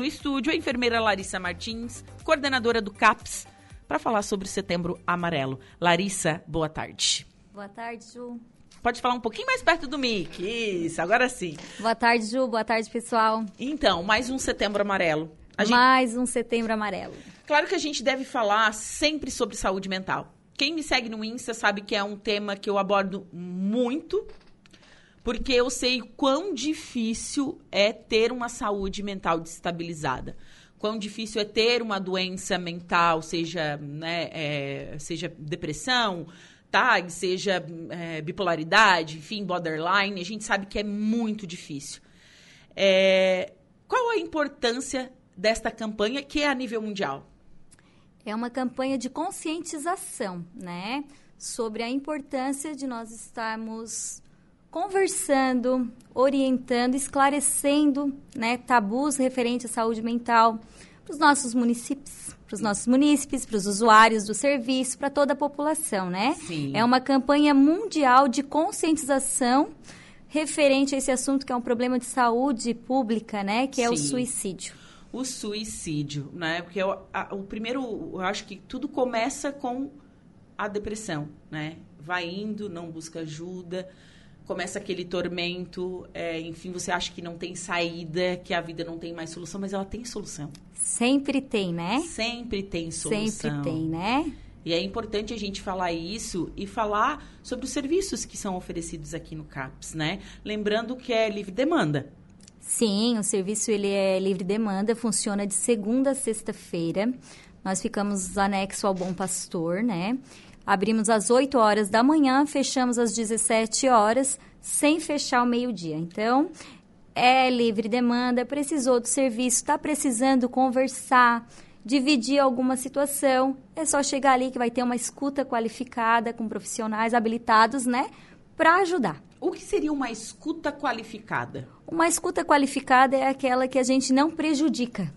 No estúdio, a enfermeira Larissa Martins, coordenadora do CAPS, para falar sobre o Setembro Amarelo. Larissa, boa tarde. Boa tarde, Ju. Pode falar um pouquinho mais perto do mic. Isso, agora sim. Boa tarde, Ju. Boa tarde, pessoal. Então, mais um Setembro Amarelo. Gente... Mais um Setembro Amarelo. Claro que a gente deve falar sempre sobre saúde mental. Quem me segue no Insta sabe que é um tema que eu abordo muito porque eu sei quão difícil é ter uma saúde mental desestabilizada. Quão difícil é ter uma doença mental, seja, né, é, seja depressão, TAG, seja é, bipolaridade, enfim, borderline. A gente sabe que é muito difícil. É, qual a importância desta campanha que é a nível mundial? É uma campanha de conscientização, né? Sobre a importância de nós estarmos conversando, orientando, esclarecendo né, tabus referentes à saúde mental para os nossos municípios, para os nossos munícipes, para os usuários do serviço, para toda a população, né? Sim. É uma campanha mundial de conscientização referente a esse assunto que é um problema de saúde pública, né? Que é Sim. o suicídio. O suicídio, né? Porque eu, a, o primeiro, eu acho que tudo começa com a depressão, né? Vai indo, não busca ajuda, começa aquele tormento, é, enfim, você acha que não tem saída, que a vida não tem mais solução, mas ela tem solução. Sempre tem, né? Sempre tem solução. Sempre tem, né? E é importante a gente falar isso e falar sobre os serviços que são oferecidos aqui no CAPS, né? Lembrando que é livre demanda. Sim, o serviço ele é livre demanda, funciona de segunda a sexta-feira. Nós ficamos anexo ao Bom Pastor, né? Abrimos às 8 horas da manhã, fechamos às 17 horas, sem fechar o meio-dia. Então, é livre demanda, precisou do serviço, está precisando conversar, dividir alguma situação, é só chegar ali que vai ter uma escuta qualificada com profissionais habilitados, né, para ajudar. O que seria uma escuta qualificada? Uma escuta qualificada é aquela que a gente não prejudica,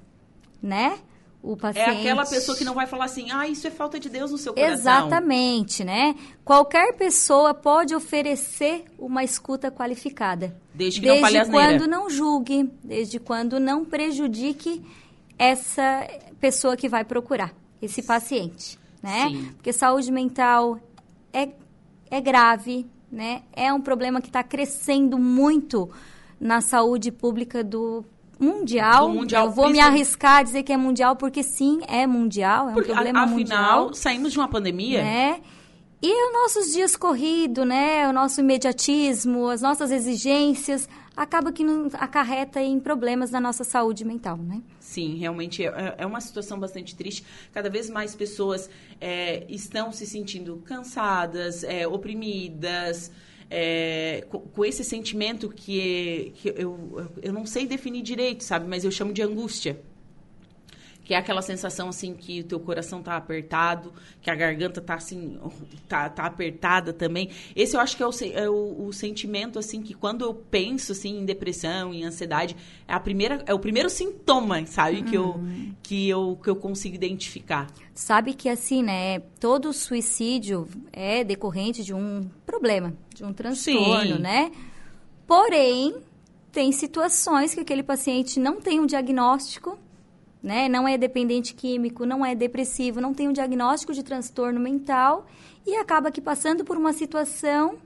né? O paciente. É aquela pessoa que não vai falar assim, ah, isso é falta de Deus no seu coração. Exatamente, né? Qualquer pessoa pode oferecer uma escuta qualificada. Desde que desde não Desde quando não julgue, desde quando não prejudique essa pessoa que vai procurar, esse paciente, né? Sim. Porque saúde mental é, é grave, né? É um problema que está crescendo muito na saúde pública do mundial. mundial eu vou me arriscar a dizer que é mundial, porque sim, é mundial, é um porque, problema afinal, mundial. Afinal, saímos de uma pandemia. Né? E os nossos dias corridos, né? O nosso imediatismo, as nossas exigências, acaba que nos acarreta em problemas na nossa saúde mental, né? Sim, realmente é, é uma situação bastante triste. Cada vez mais pessoas é, estão se sentindo cansadas, é, oprimidas, é, com, com, esse sentimento que, que eu, eu não sei definir direito, sabe? Mas eu chamo de angústia que é aquela sensação assim que o teu coração tá apertado, que a garganta tá assim, tá, tá apertada também. Esse eu acho que é o, é o, o, sentimento assim que quando eu penso assim em depressão, em ansiedade, é a primeira é o primeiro sintoma, sabe, que eu uhum. que eu que eu consigo identificar. Sabe que assim, né, todo suicídio é decorrente de um problema, de um transtorno, Sim. né? Porém, tem situações que aquele paciente não tem um diagnóstico né? Não é dependente químico, não é depressivo, não tem um diagnóstico de transtorno mental e acaba que passando por uma situação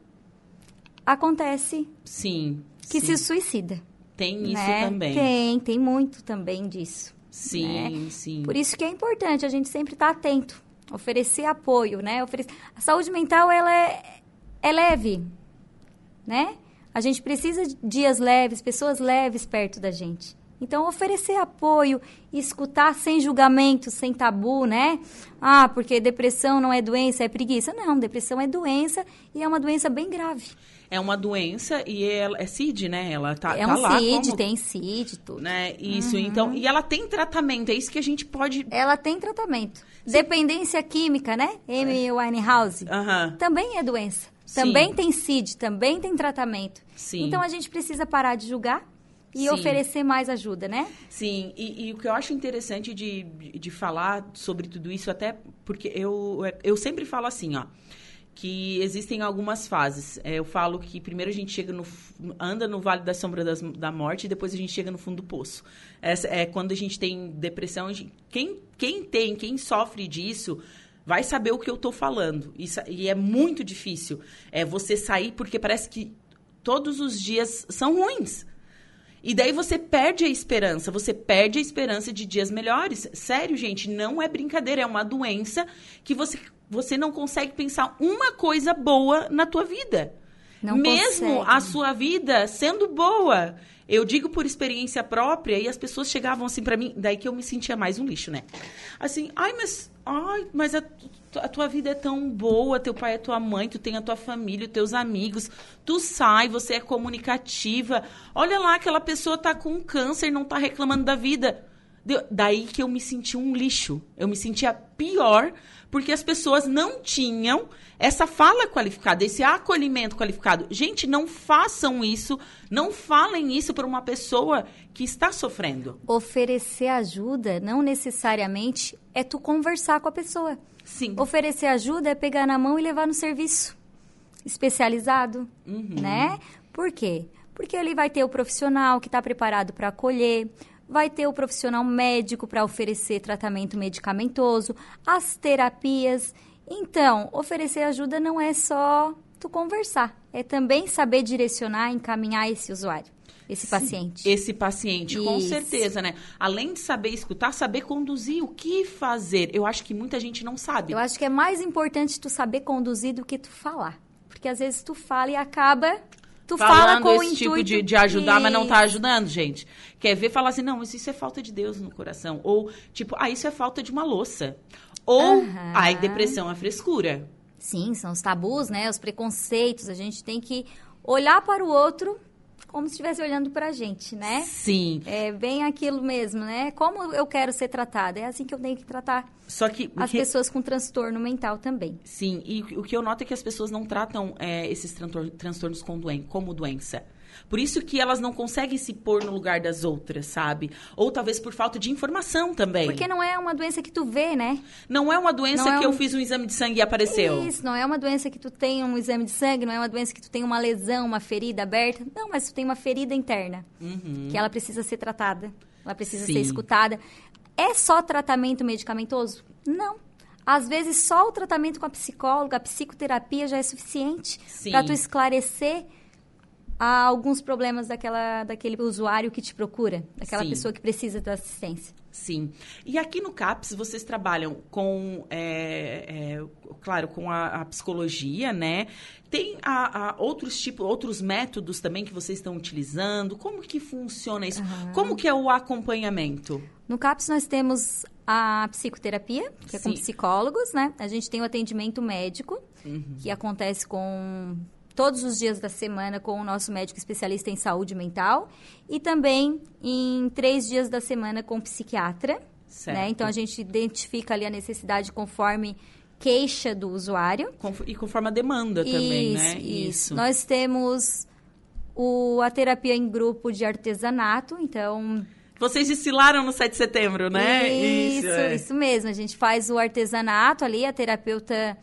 acontece sim que sim. se suicida. Tem isso né? também. Tem, tem muito também disso. Sim, né? sim. Por isso que é importante a gente sempre estar tá atento, oferecer apoio, né? Oferecer... A saúde mental ela é, é leve, né? A gente precisa de dias leves, pessoas leves perto da gente. Então, oferecer apoio, escutar sem julgamento, sem tabu, né? Ah, porque depressão não é doença, é preguiça. Não, depressão é doença e é uma doença bem grave. É uma doença e ela é CID, né? Ela tá, é tá um lá CID, como, tem CID, tudo. Né? Isso, uhum. então. E ela tem tratamento, é isso que a gente pode. Ela tem tratamento. Sim. Dependência química, né? Amy é. Winehouse. Uhum. Também é doença. Sim. Também tem CID, também tem tratamento. Sim. Então a gente precisa parar de julgar e Sim. oferecer mais ajuda, né? Sim, e, e, o que eu acho interessante de, de falar sobre tudo isso, até porque eu, eu sempre falo assim, ó. que existem algumas fases. É, eu falo que primeiro a gente chega no anda no vale da sombra das, da morte e depois a gente chega no fundo do poço. Essa é quando a gente tem depressão. Quem, quem tem, quem sofre disso, vai saber o que eu estou falando. Isso, e é muito difícil. É você sair porque parece que todos os dias são ruins. E daí você perde a esperança, você perde a esperança de dias melhores. Sério, gente, não é brincadeira, é uma doença que você você não consegue pensar uma coisa boa na tua vida. Não Mesmo consegue. a sua vida sendo boa. Eu digo por experiência própria e as pessoas chegavam assim para mim, daí que eu me sentia mais um lixo, né? Assim, ai, mas, ai, mas a, a, tua vida é tão boa, teu pai é tua mãe, tu tem a tua família, teus amigos, tu sai, você é comunicativa. Olha lá, aquela pessoa tá com câncer, não tá reclamando da vida. Daí que eu me senti um lixo. Eu me sentia pior porque as pessoas não tinham essa fala qualificada, esse acolhimento qualificado. Gente, não façam isso, não falem isso para uma pessoa que está sofrendo. Oferecer ajuda não necessariamente é tu conversar com a pessoa. Sim. Oferecer ajuda é pegar na mão e levar no serviço especializado, uhum. né? Por quê? Porque ele vai ter o profissional que está preparado para acolher, vai ter o profissional médico para oferecer tratamento medicamentoso, as terapias. Então, oferecer ajuda não é só tu conversar, é também saber direcionar, encaminhar esse usuário. Esse paciente. Esse paciente, Isso. com certeza, né? Além de saber escutar, saber conduzir, o que fazer. Eu acho que muita gente não sabe. Eu acho que é mais importante tu saber conduzir do que tu falar. Porque às vezes tu fala e acaba Tu Falando fala com esse o tipo de, de ajudar, mas não tá ajudando, gente. Quer ver falar assim, não, mas isso é falta de Deus no coração. Ou, tipo, ah, isso é falta de uma louça. Ou, uhum. ai, depressão é frescura. Sim, são os tabus, né? Os preconceitos. A gente tem que olhar para o outro como se estivesse olhando para a gente, né? Sim. É bem aquilo mesmo, né? Como eu quero ser tratada? É assim que eu tenho que tratar. Só que as que... pessoas com transtorno mental também. Sim, e o que eu noto é que as pessoas não tratam é, esses transtornos como doença. Por isso que elas não conseguem se pôr no lugar das outras, sabe? Ou talvez por falta de informação também. Porque não é uma doença que tu vê, né? Não é uma doença não é que é um... eu fiz um exame de sangue e apareceu. Isso, não é uma doença que tu tem um exame de sangue, não é uma doença que tu tem uma lesão, uma ferida aberta. Não, mas tu tem uma ferida interna. Uhum. Que ela precisa ser tratada. Ela precisa Sim. ser escutada. É só tratamento medicamentoso? Não. Às vezes, só o tratamento com a psicóloga, a psicoterapia já é suficiente para tu esclarecer há alguns problemas daquela, daquele usuário que te procura, daquela Sim. pessoa que precisa da assistência. Sim. E aqui no CAPS vocês trabalham com, é, é, claro, com a, a, psicologia, né? Tem a, a outros tipos, outros métodos também que vocês estão utilizando? Como que funciona isso? Uhum. Como que é o acompanhamento? No CAPS nós temos a psicoterapia, que é com psicólogos, né? A gente tem o atendimento médico, uhum. que acontece com todos os dias da semana com o nosso médico especialista em saúde mental e também em três dias da semana com o psiquiatra. Né? Então a gente identifica ali a necessidade conforme queixa do usuário. E conforme a demanda isso, também, né? Isso. isso. Nós temos o, a terapia em grupo de artesanato, então... Vocês desfilaram no 7 de setembro, né? Isso, isso, é. isso mesmo. A gente faz o artesanato ali, a terapeuta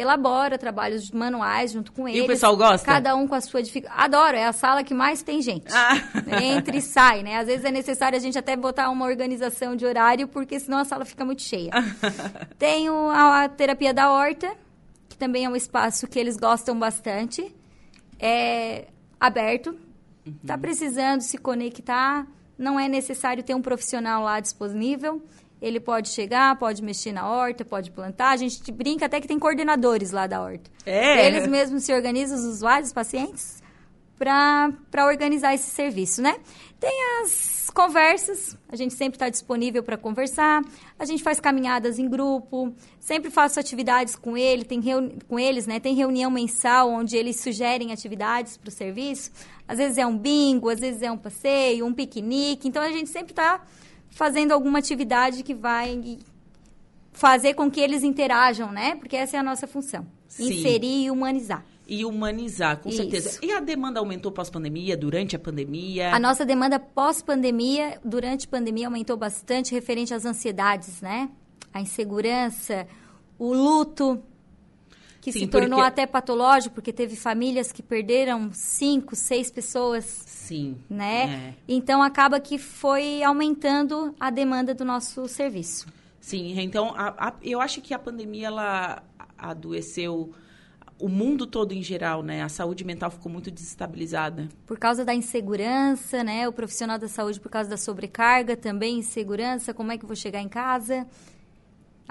elabora trabalhos manuais junto com eles. E o pessoal gosta? Cada um com a sua dificuldade. Adoro, é a sala que mais tem gente. Ah. Entra e sai, né? Às vezes é necessário a gente até botar uma organização de horário, porque senão a sala fica muito cheia. Tenho a, a terapia da horta, que também é um espaço que eles gostam bastante. É aberto. Uhum. Tá precisando se conectar, não é necessário ter um profissional lá disponível. Ele pode chegar, pode mexer na horta, pode plantar. A gente brinca até que tem coordenadores lá da horta. É. Eles mesmos se organizam, os usuários, os pacientes, para organizar esse serviço, né? Tem as conversas, a gente sempre está disponível para conversar, a gente faz caminhadas em grupo, sempre faço atividades com ele, tem com eles, né? Tem reunião mensal onde eles sugerem atividades para o serviço. Às vezes é um bingo, às vezes é um passeio, um piquenique. Então a gente sempre está fazendo alguma atividade que vai fazer com que eles interajam, né? Porque essa é a nossa função. Sim. Inserir e humanizar. E humanizar, com Isso. certeza. E a demanda aumentou pós-pandemia, durante a pandemia? A nossa demanda pós-pandemia, durante a pandemia, aumentou bastante referente às ansiedades, né? A insegurança, o luto. Que Sim, se tornou porque... até patológico, porque teve famílias que perderam cinco, seis pessoas. Sim. Né? É. Então acaba que foi aumentando a demanda do nosso serviço. Sim, então a, a, eu acho que a pandemia ela adoeceu o mundo todo em geral, né? A saúde mental ficou muito desestabilizada. Por causa da insegurança, né? O profissional da saúde por causa da sobrecarga também, insegurança, como é que eu vou chegar em casa?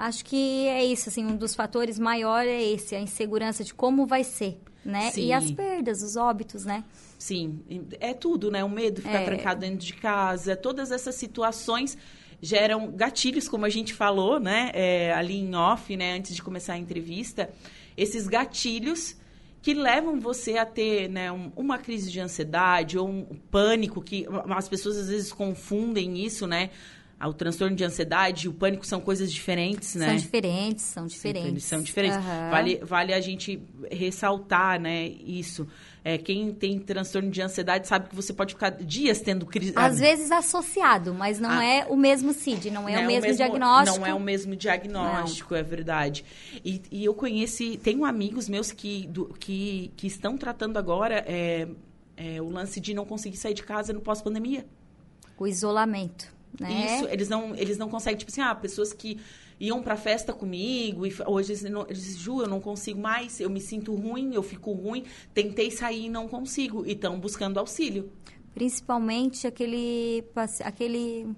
Acho que é isso, assim, um dos fatores maiores é esse, a insegurança de como vai ser, né? Sim. E as perdas, os óbitos, né? Sim, é tudo, né? O medo de ficar é... trancado dentro de casa, todas essas situações geram gatilhos, como a gente falou, né? É, ali em off, né? Antes de começar a entrevista esses gatilhos que levam você a ter né, um, uma crise de ansiedade ou um pânico, que as pessoas às vezes confundem isso, né? O transtorno de ansiedade e o pânico são coisas diferentes, né? São diferentes, são diferentes. Eles são diferentes. Uhum. Vale, vale a gente ressaltar, né, isso. É, quem tem transtorno de ansiedade sabe que você pode ficar dias tendo crise. Às ah, vezes associado, mas não ah, é o mesmo CID, não é, não o, mesmo é o mesmo diagnóstico. Não é o mesmo diagnóstico, não. é verdade. E, e, eu conheci, tenho amigos meus que, do, que, que estão tratando agora é, é, o lance de não conseguir sair de casa no pós-pandemia. O isolamento. Né? Isso, eles não, eles não conseguem, tipo assim, ah, pessoas que iam pra festa comigo e hoje eles, não, eles Ju, eu não consigo mais, eu me sinto ruim, eu fico ruim, tentei sair e não consigo, e estão buscando auxílio. Principalmente aquele, aquele,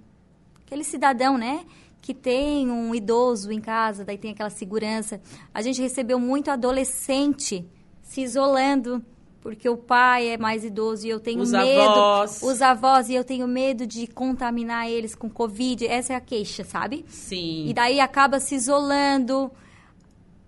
aquele cidadão, né? Que tem um idoso em casa, daí tem aquela segurança. A gente recebeu muito adolescente se isolando porque o pai é mais idoso e eu tenho os medo. Avós. Os avós. E eu tenho medo de contaminar eles com Covid. Essa é a queixa, sabe? Sim. E daí acaba se isolando,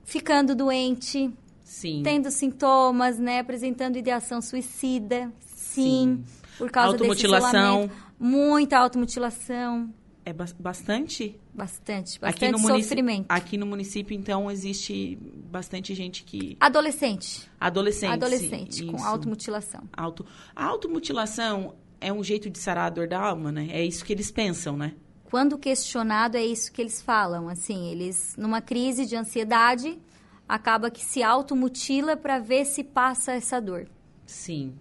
ficando doente. Sim. Tendo sintomas, né? Apresentando ideação suicida. Sim. Sim. Por causa automutilação. desse isolamento. Muita automutilação. É bastante? Bastante, bastante aqui no sofrimento. Aqui no município, então, existe bastante gente que... Adolescente. Adolescente. Adolescente, com automutilação. Auto... A automutilação é um jeito de sarar a dor da alma, né? É isso que eles pensam, né? Quando questionado, é isso que eles falam. Assim, eles, numa crise de ansiedade, acaba que se automutila para ver se passa essa dor. Sim.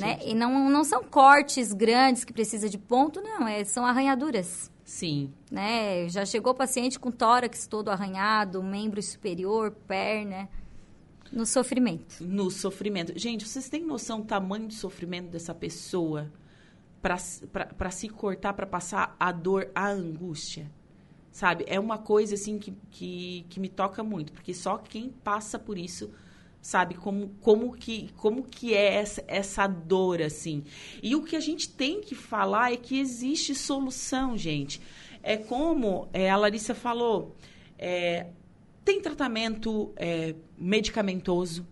Né? E não, não são cortes grandes que precisa de ponto, não. É, são arranhaduras. Sim. Né? Já chegou paciente com tórax todo arranhado, membro superior, perna. No sofrimento. No sofrimento. Gente, vocês têm noção do tamanho do sofrimento dessa pessoa para se cortar, para passar a dor, a angústia? Sabe? É uma coisa, assim, que, que, que me toca muito. Porque só quem passa por isso sabe como, como que como que é essa, essa dor assim. E o que a gente tem que falar é que existe solução gente. É como é, a Larissa falou é, tem tratamento é, medicamentoso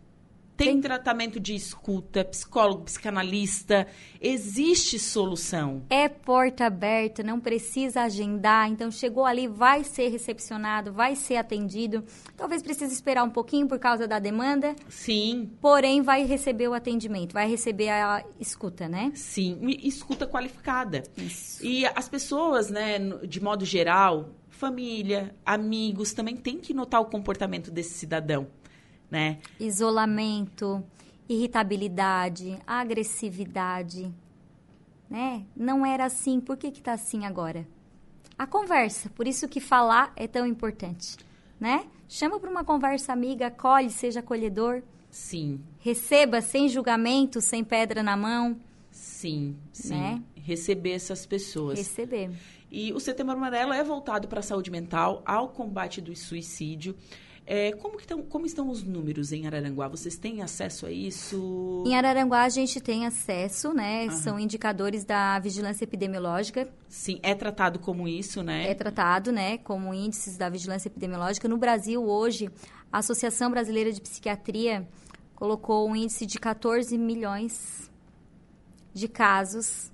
tem, tem, tratamento de escuta, psicólogo, psicanalista, existe solução. É porta aberta, não precisa agendar, então chegou ali, vai ser recepcionado, vai ser atendido. Talvez precise esperar um pouquinho por causa da demanda. Sim. Porém, vai receber o atendimento, vai receber a escuta, né? Sim, escuta qualificada. Isso. E as pessoas, né, de modo geral, família, amigos, também tem que notar o comportamento desse cidadão né? Isolamento, irritabilidade, agressividade, né? Não era assim, por que que tá assim agora? A conversa, por isso que falar é tão importante, né? Chama para uma conversa amiga, acolhe, seja acolhedor. Sim. Receba sem julgamento, sem pedra na mão. Sim, sim. Né? Receber essas pessoas. Receber. E o Setembro Amarelo é voltado para a saúde mental, ao combate do suicídio. É, como, que tão, como estão os números em Araranguá? Vocês têm acesso a isso? Em Araranguá a gente tem acesso, né? Uhum. São indicadores da vigilância epidemiológica. Sim, é tratado como isso, né? É tratado, né? Como índices da vigilância epidemiológica. No Brasil, hoje, a Associação Brasileira de Psiquiatria colocou um índice de 14 milhões de casos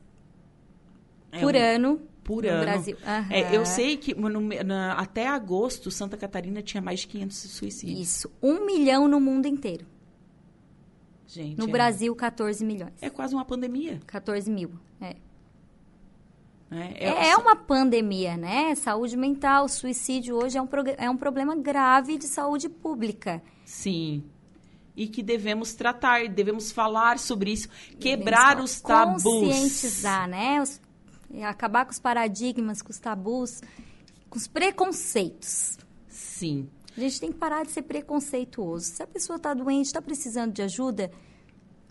é por um... ano por no ano. Brasil. Uhum. É, eu sei que no, na, até agosto, Santa Catarina tinha mais de 500 suicídios. Isso. Um milhão no mundo inteiro. Gente. No é, Brasil, 14 milhões. É quase uma pandemia. 14 mil, é. É, é, é uma pandemia, né? Saúde mental, suicídio hoje é um, é um problema grave de saúde pública. Sim. E que devemos tratar, devemos falar sobre isso, quebrar os tabus. Conscientizar, né? Os, acabar com os paradigmas, com os tabus, com os preconceitos. Sim. A gente tem que parar de ser preconceituoso. Se a pessoa está doente, está precisando de ajuda,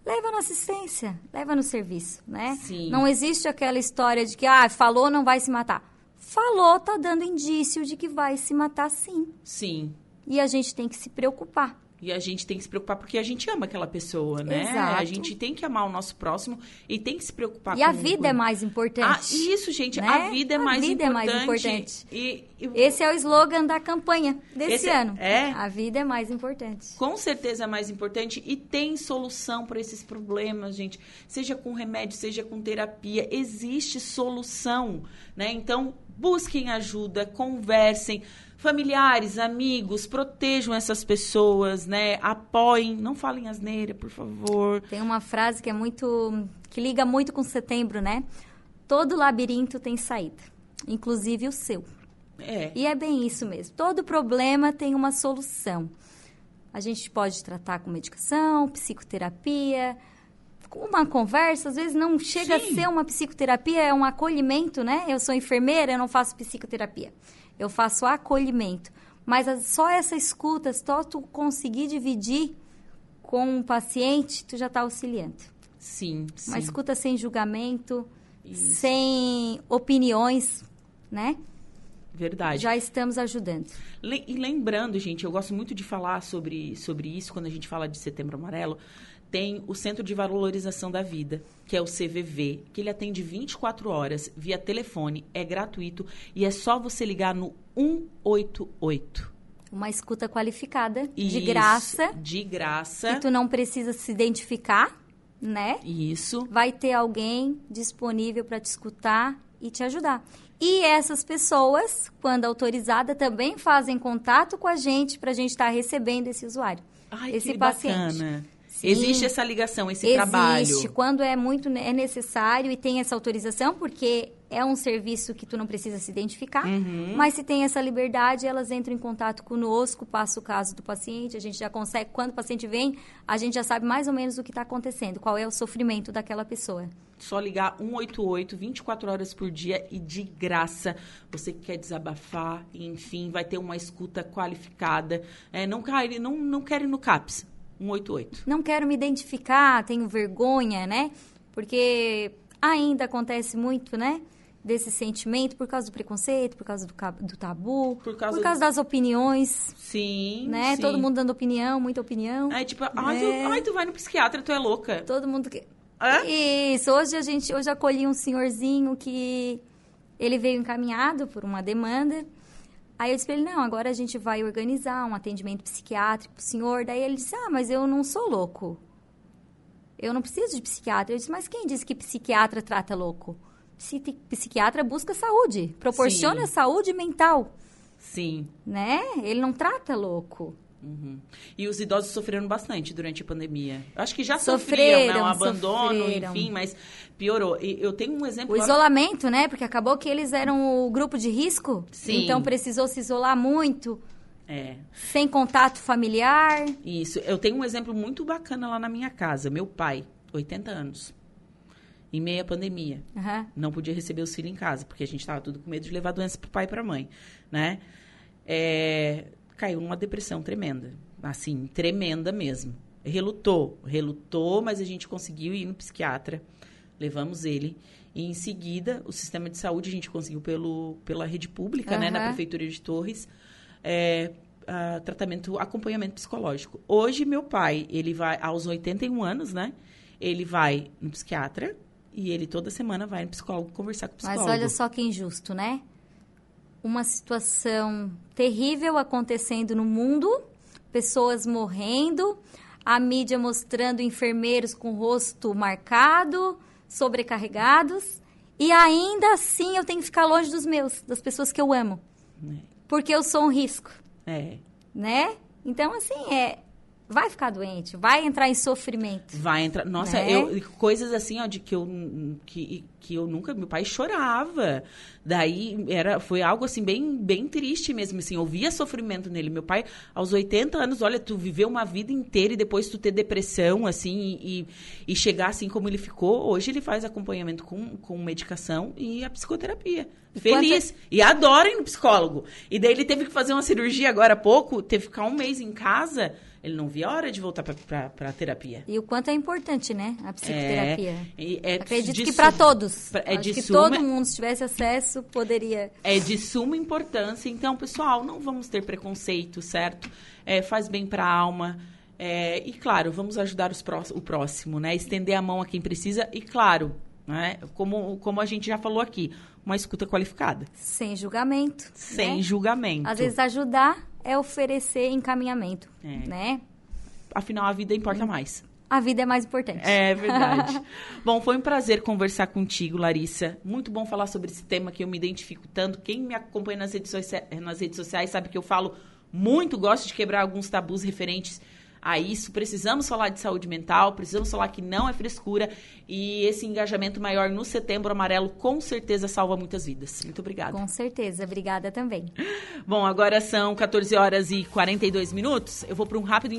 leva na assistência, leva no serviço, né? Sim. Não existe aquela história de que, ah, falou, não vai se matar. Falou, tá dando indício de que vai se matar sim. Sim. E a gente tem que se preocupar. E a gente tem que se preocupar porque a gente ama aquela pessoa, né? Exato. A gente tem que amar o nosso próximo e tem que se preocupar E com a vida com- é mais Ah, importante. isso, gente, né? a vida é A mais vida é importante. mais importante. E, e Esse é o slogan da campanha desse Esse é- ano. é? A vida é mais importante. com certeza é mais importante e tem solução para esses problemas, gente. Seja com remédio, seja com terapia, existe solução, né? Então, busquem ajuda, conversem. Familiares, amigos, protejam essas pessoas, né? Apoiem, não falem asneira, por favor. Tem uma frase que é muito. que liga muito com setembro, né? Todo labirinto tem saída, inclusive o seu. É. E é bem isso mesmo. Todo problema tem uma solução. A gente pode tratar com medicação, psicoterapia, com uma conversa. Às vezes não chega Sim. a ser uma psicoterapia, é um acolhimento, né? Eu sou enfermeira, eu não faço psicoterapia. Eu faço acolhimento. Mas só essa escuta, só tu conseguir dividir com o paciente, tu já está auxiliando. Sim, sim. Uma escuta sem julgamento, Isso. sem opiniões, né? Verdade. Já estamos ajudando. Le- E lembrando, gente, eu gosto muito de falar sobre, sobre isso quando a gente fala de Setembro Amarelo. Tem o Centro de Valorização da Vida, que é o CVV, que ele atende 24 horas via telefone, é gratuito e é só você ligar no 188. Uma escuta qualificada, de Isso, graça, De graça. que tu não precisa se identificar, né? Isso. Vai ter alguém disponível para te escutar e te ajudar. E essas pessoas, quando autorizadas, também fazem contato com a gente para a gente estar recebendo esse usuário. Ai, esse que paciente. bacana. Sim. Existe essa ligação, esse Existe trabalho. quando é muito é necessário e tem essa autorização, porque é um serviço que tu não precisa se identificar, Uhum. mas se tem essa liberdade, elas entram em contato conosco, passa o caso do paciente, a gente já consegue, quando o paciente vem, a gente já sabe mais ou menos o que está acontecendo, qual é o sofrimento daquela pessoa. Só ligar 188, 24 horas por dia e de graça. Você que quer desabafar, enfim, vai ter uma escuta qualificada. É, não, cai, não, não quer ir no CAPS. 188. Não quero me identificar, tenho vergonha, né? Porque ainda acontece muito, né? Desse sentimento por causa do preconceito, por causa do, do tabu, Por causa do- das opiniões, Sim. né? sim. Todo mundo dando opinião, muita opinião. Aí, tipo, ai, É. tu, ai, tu vai no psiquiatra, tu é louca. Todo mundo que... Hã? Isso, hoje a gente, hoje acolhi um senhorzinho que ele veio encaminhado por uma demanda. Aí eu disse pra ele, não, agora a gente vai organizar um atendimento psiquiátrico pro senhor. Daí ele disse, ah, mas eu não sou louco. Eu não preciso de psiquiatra. Eu disse, mas quem disse que psiquiatra trata louco? Psi- Psiquiatra busca saúde, proporciona Sim. saúde mental, Sim. né? Ele não trata louco. Uhum. E os idosos sofreram bastante durante a pandemia. Acho que já Sofreram, sofriam, né? O abandono, sofreram. enfim, mas piorou. E eu tenho um exemplo... O lá- isolamento, né? Porque acabou que eles eram o grupo de risco. Sim. Então precisou se isolar muito, É. sem contato familiar. Isso. Eu tenho um exemplo muito bacana lá na minha casa. Meu pai, 80 anos, em meia pandemia, Aham. não podia receber os filhos em casa, porque a gente estava tudo com medo de levar doença pro pai e pra mãe, né? É, caiu numa depressão tremenda. Assim, tremenda mesmo. Relutou, relutou, mas a gente conseguiu ir no psiquiatra. Levamos ele. E em seguida, o sistema de saúde a gente conseguiu pelo, pela rede pública, né? Na. Prefeitura de Torres. É, ah, tratamento, acompanhamento psicológico. Hoje, meu pai, ele vai, aos 81 anos, né? Ele vai no psiquiatra e ele toda semana vai no psicólogo conversar com o Mas psicólogo. olha só que injusto, né? Uma situação terrível acontecendo no mundo, pessoas morrendo, a mídia mostrando enfermeiros com o rosto marcado, sobrecarregados, e ainda assim eu tenho que ficar longe dos meus, das pessoas que eu amo, É. porque eu sou um risco. É. né? Então, assim, é vai ficar doente, vai entrar em sofrimento. Vai entrar. Nossa, Né? eu, coisas assim, ó, de que eu, que, que eu nunca. Meu pai chorava. Daí era, foi algo assim, bem, bem triste mesmo. Assim, eu via sofrimento nele. Meu pai, aos 80 anos, olha, tu viveu uma vida inteira e depois tu ter depressão, assim, e, e chegar assim como ele ficou. Hoje ele faz acompanhamento com, com medicação e a psicoterapia. E Feliz. quanta- E adora ir no psicólogo. E daí ele teve que fazer uma cirurgia agora há pouco, teve que ficar um mês em casa. Ele não via a hora de voltar pra, pra terapia. E o quanto é importante, né? A psicoterapia. É, é Acredito de que para todos. É Acho de que suma, todo mundo, se tivesse acesso, poderia. é de suma importância. Então, pessoal, não vamos ter preconceito, certo? É, faz bem para a alma. É, e, claro, vamos ajudar os pró- o próximo, né? Estender a mão a quem precisa. E, claro, né? como, como a gente já falou aqui, uma escuta qualificada. Sem julgamento. Sem né? julgamento. Às vezes ajudar é oferecer encaminhamento, É. né? Afinal, a vida importa mais. A vida é mais importante. É verdade. bom, foi um prazer conversar contigo, Larissa. Muito bom falar sobre esse tema que eu me identifico tanto. Quem me acompanha nas redes, nas redes sociais sabe que eu falo muito, gosto de quebrar alguns tabus referentes a isso. Precisamos falar de saúde mental, precisamos falar que não é frescura e esse engajamento maior no Setembro Amarelo com certeza salva muitas vidas. Muito obrigada. Com certeza. Obrigada também. Bom, agora são 14 horas e 42 minutos. Eu vou para um rápido